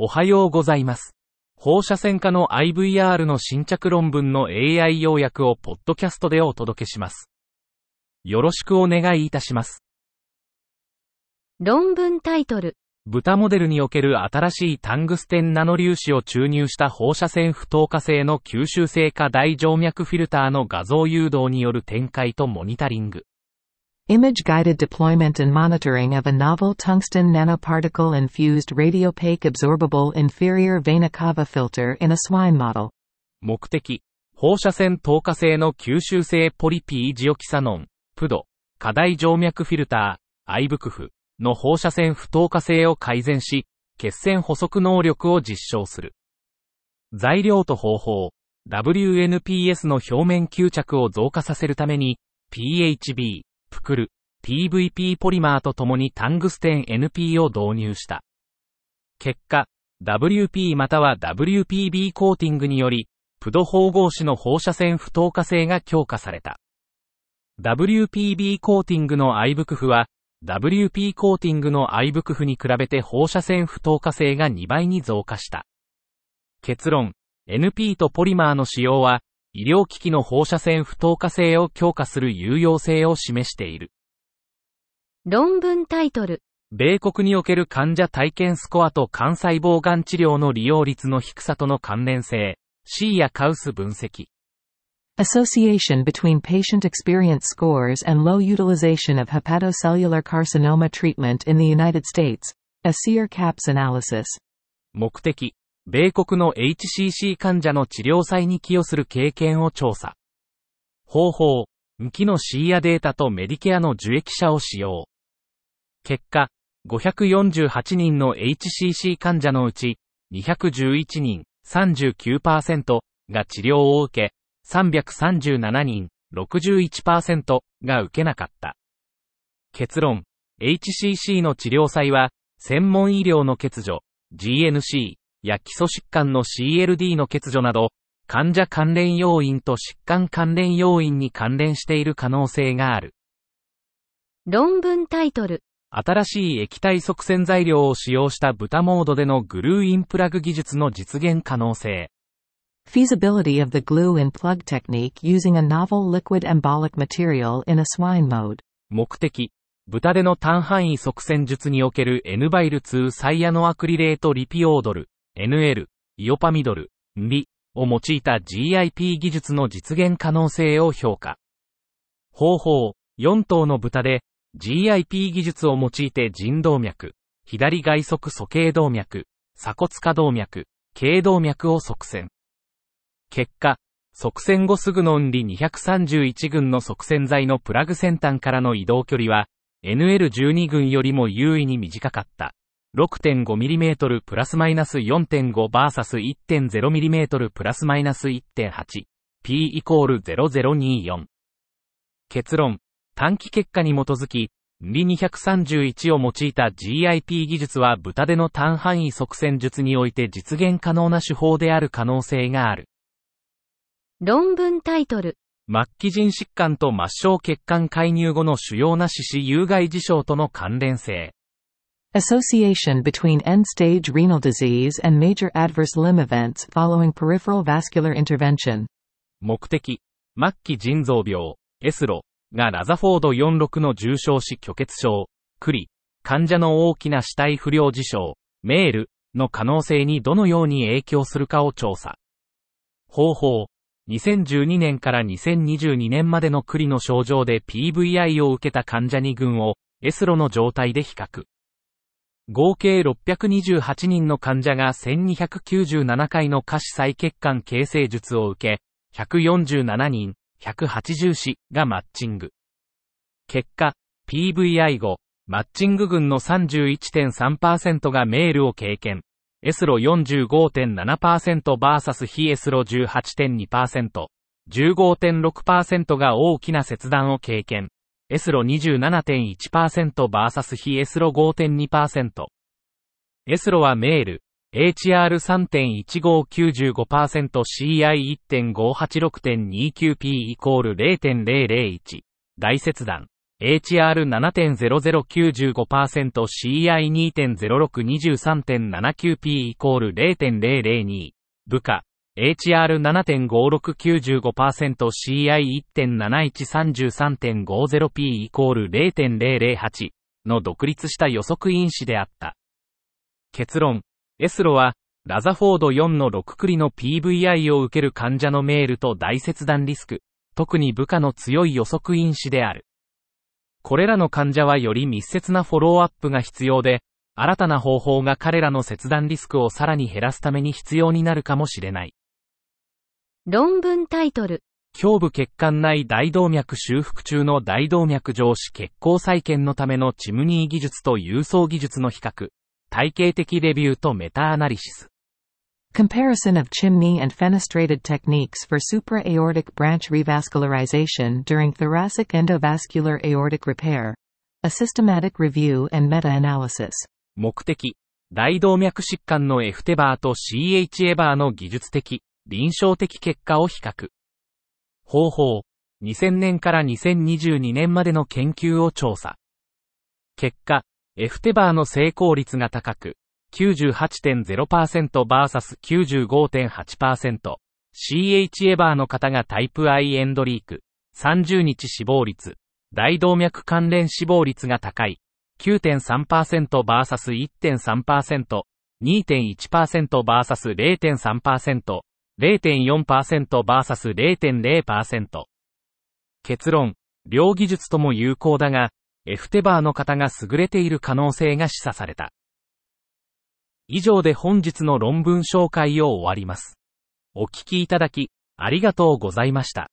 おはようございます。放射線科の IVR の新着論文の AI 要約をポッドキャストでお届けします。よろしくお願いいたします。論文タイトル。豚モデルにおける新しいタングステンナノ粒子を注入した放射線不透過性の吸収性化大静脈フィルターの画像誘導による展開とモニタリング。Image guided deployment and monitoring of a novel tungsten nanoparticle infused radiopaque absorbable inferior vena cava filter in a swine model. 目的、放射線透過性の吸収性ポリピージオキサノン、プド、過大静脈フィルター、アイブクフの放射線不透過性を改善し、血栓補足能力を実証する。材料と方法、WNPS の表面吸着を増加させるために、PHB、プクル、PVP ポリマーと共にタングステン NP を導入した。結果、WP または WPB コーティングにより、プド縫合紙の放射線不透過性が強化された。WPB コーティングのアイブクフは、WP コーティングのアイブクフに比べて放射線不透過性が2倍に増加した。結論、NP とポリマーの使用は、医療機器の放射線不透過性を強化する有用性を示している。論文タイトル。米国における患者体験スコアと肝細胞がん治療の利用率の低さとの関連性、C やカウス分析。Association between patient experience scores and low utilization of hepatocellular carcinoma treatment in the United States. A SEER CAPS analysis. 目的、米国の HCC 患者の治療際に寄与する経験を調査。方法、無機の C やデータとメディケアの受益者を使用。結果、548人の HCC 患者のうち、211人、39%が治療を受け、337人、61%が受けなかった。結論、HCC の治療際は、専門医療の欠如、GNC や基礎疾患の CLD の欠如など、患者関連要因と疾患関連要因に関連している可能性がある。論文タイトル。新しい液体側線材料を使用した豚モードでのグルーインプラグ技術の実現可能性。Feasibility of the glue and plug technique using a novel liquid embolic material in a swine mode. 目的、豚での単範囲側線術における N バイル2サイアノアクリレートリピオードル、NL、イオパミドル、リを用いた GIP 技術の実現可能性を評価。方法、4頭の豚で GIP 技術を用いて腎動脈、左外側鼠径動脈、鎖骨下動脈、頸動脈を側線。結果、側線後すぐの運理231群の側線材のプラグ先端からの移動距離は、NL12 群よりも優位に短かった。6.5mm プラスマイナス 4.5vs1.0mm プラスマイナス1.8。P イコール0024。結論。短期結果に基づき、理231を用いた GIP 技術は豚での単範囲側線術において実現可能な手法である可能性がある。論文タイトル。末期腎疾患と末梢血管介入後の主要な四肢有害事象との関連性。Association between end-stage renal disease and major adverse limb events following peripheral vascular intervention. 目的、末期腎臓病、エスロがラザフォード46の重症死虚血症、クリ、患者の大きな死体不良事象、メールの可能性にどのように影響するかを調査。方法、2012年から2022年までのクリの症状で PVI を受けた患者2群をエスロの状態で比較。合計628人の患者が1297回の下肢再血管形成術を受け、147人、180死がマッチング。結果、PVI 後、マッチング群の31.3%がメールを経験。エスロ 45.7%vs 非エスロ18.2%。15.6%が大きな切断を経験。エスロ 27.1%vs 非エスロ5.2%。エスロはメール、HR3.1595%、CI1.586.29P イコール0.001。大切断。HR7.0095% CI2.0623.79P イコール0.002部下 HR7.5695% CI1.7133.50P イコール0.008の独立した予測因子であった。結論、エスロは、ラザフォード4の6クリの PVI を受ける患者のメールと大切断リスク、特に部下の強い予測因子である。これらの患者はより密接なフォローアップが必要で、新たな方法が彼らの切断リスクをさらに減らすために必要になるかもしれない。論文タイトル。胸部血管内大動脈修復中の大動脈上肢血行再建のためのチムニー技術と郵送技術の比較。体系的レビューとメタアナリシス。Comparison of chimney and fenestrated techniques for supraaortic branch revascularization during thoracic endovascular aortic repair. A systematic review and meta-analysis. 目的。大動脈疾患のエフテバーと CH エバーの技術的、臨床的結果を比較。方法。2000年から2022年までの研究を調査。結果、エフテバーの成功率が高く、98.0%vs95.8%。CH エバーの方がタイプ I エンドリーク。30日死亡率。大動脈関連死亡率が高い。9.3%vs1.3%。2.1%vs0.3%。0.4%vs0.0%。結論。両技術とも有効だが、エフテバーの方が優れている可能性が示唆された。以上で本日の論文紹介を終わります。お聞きいただき、ありがとうございました。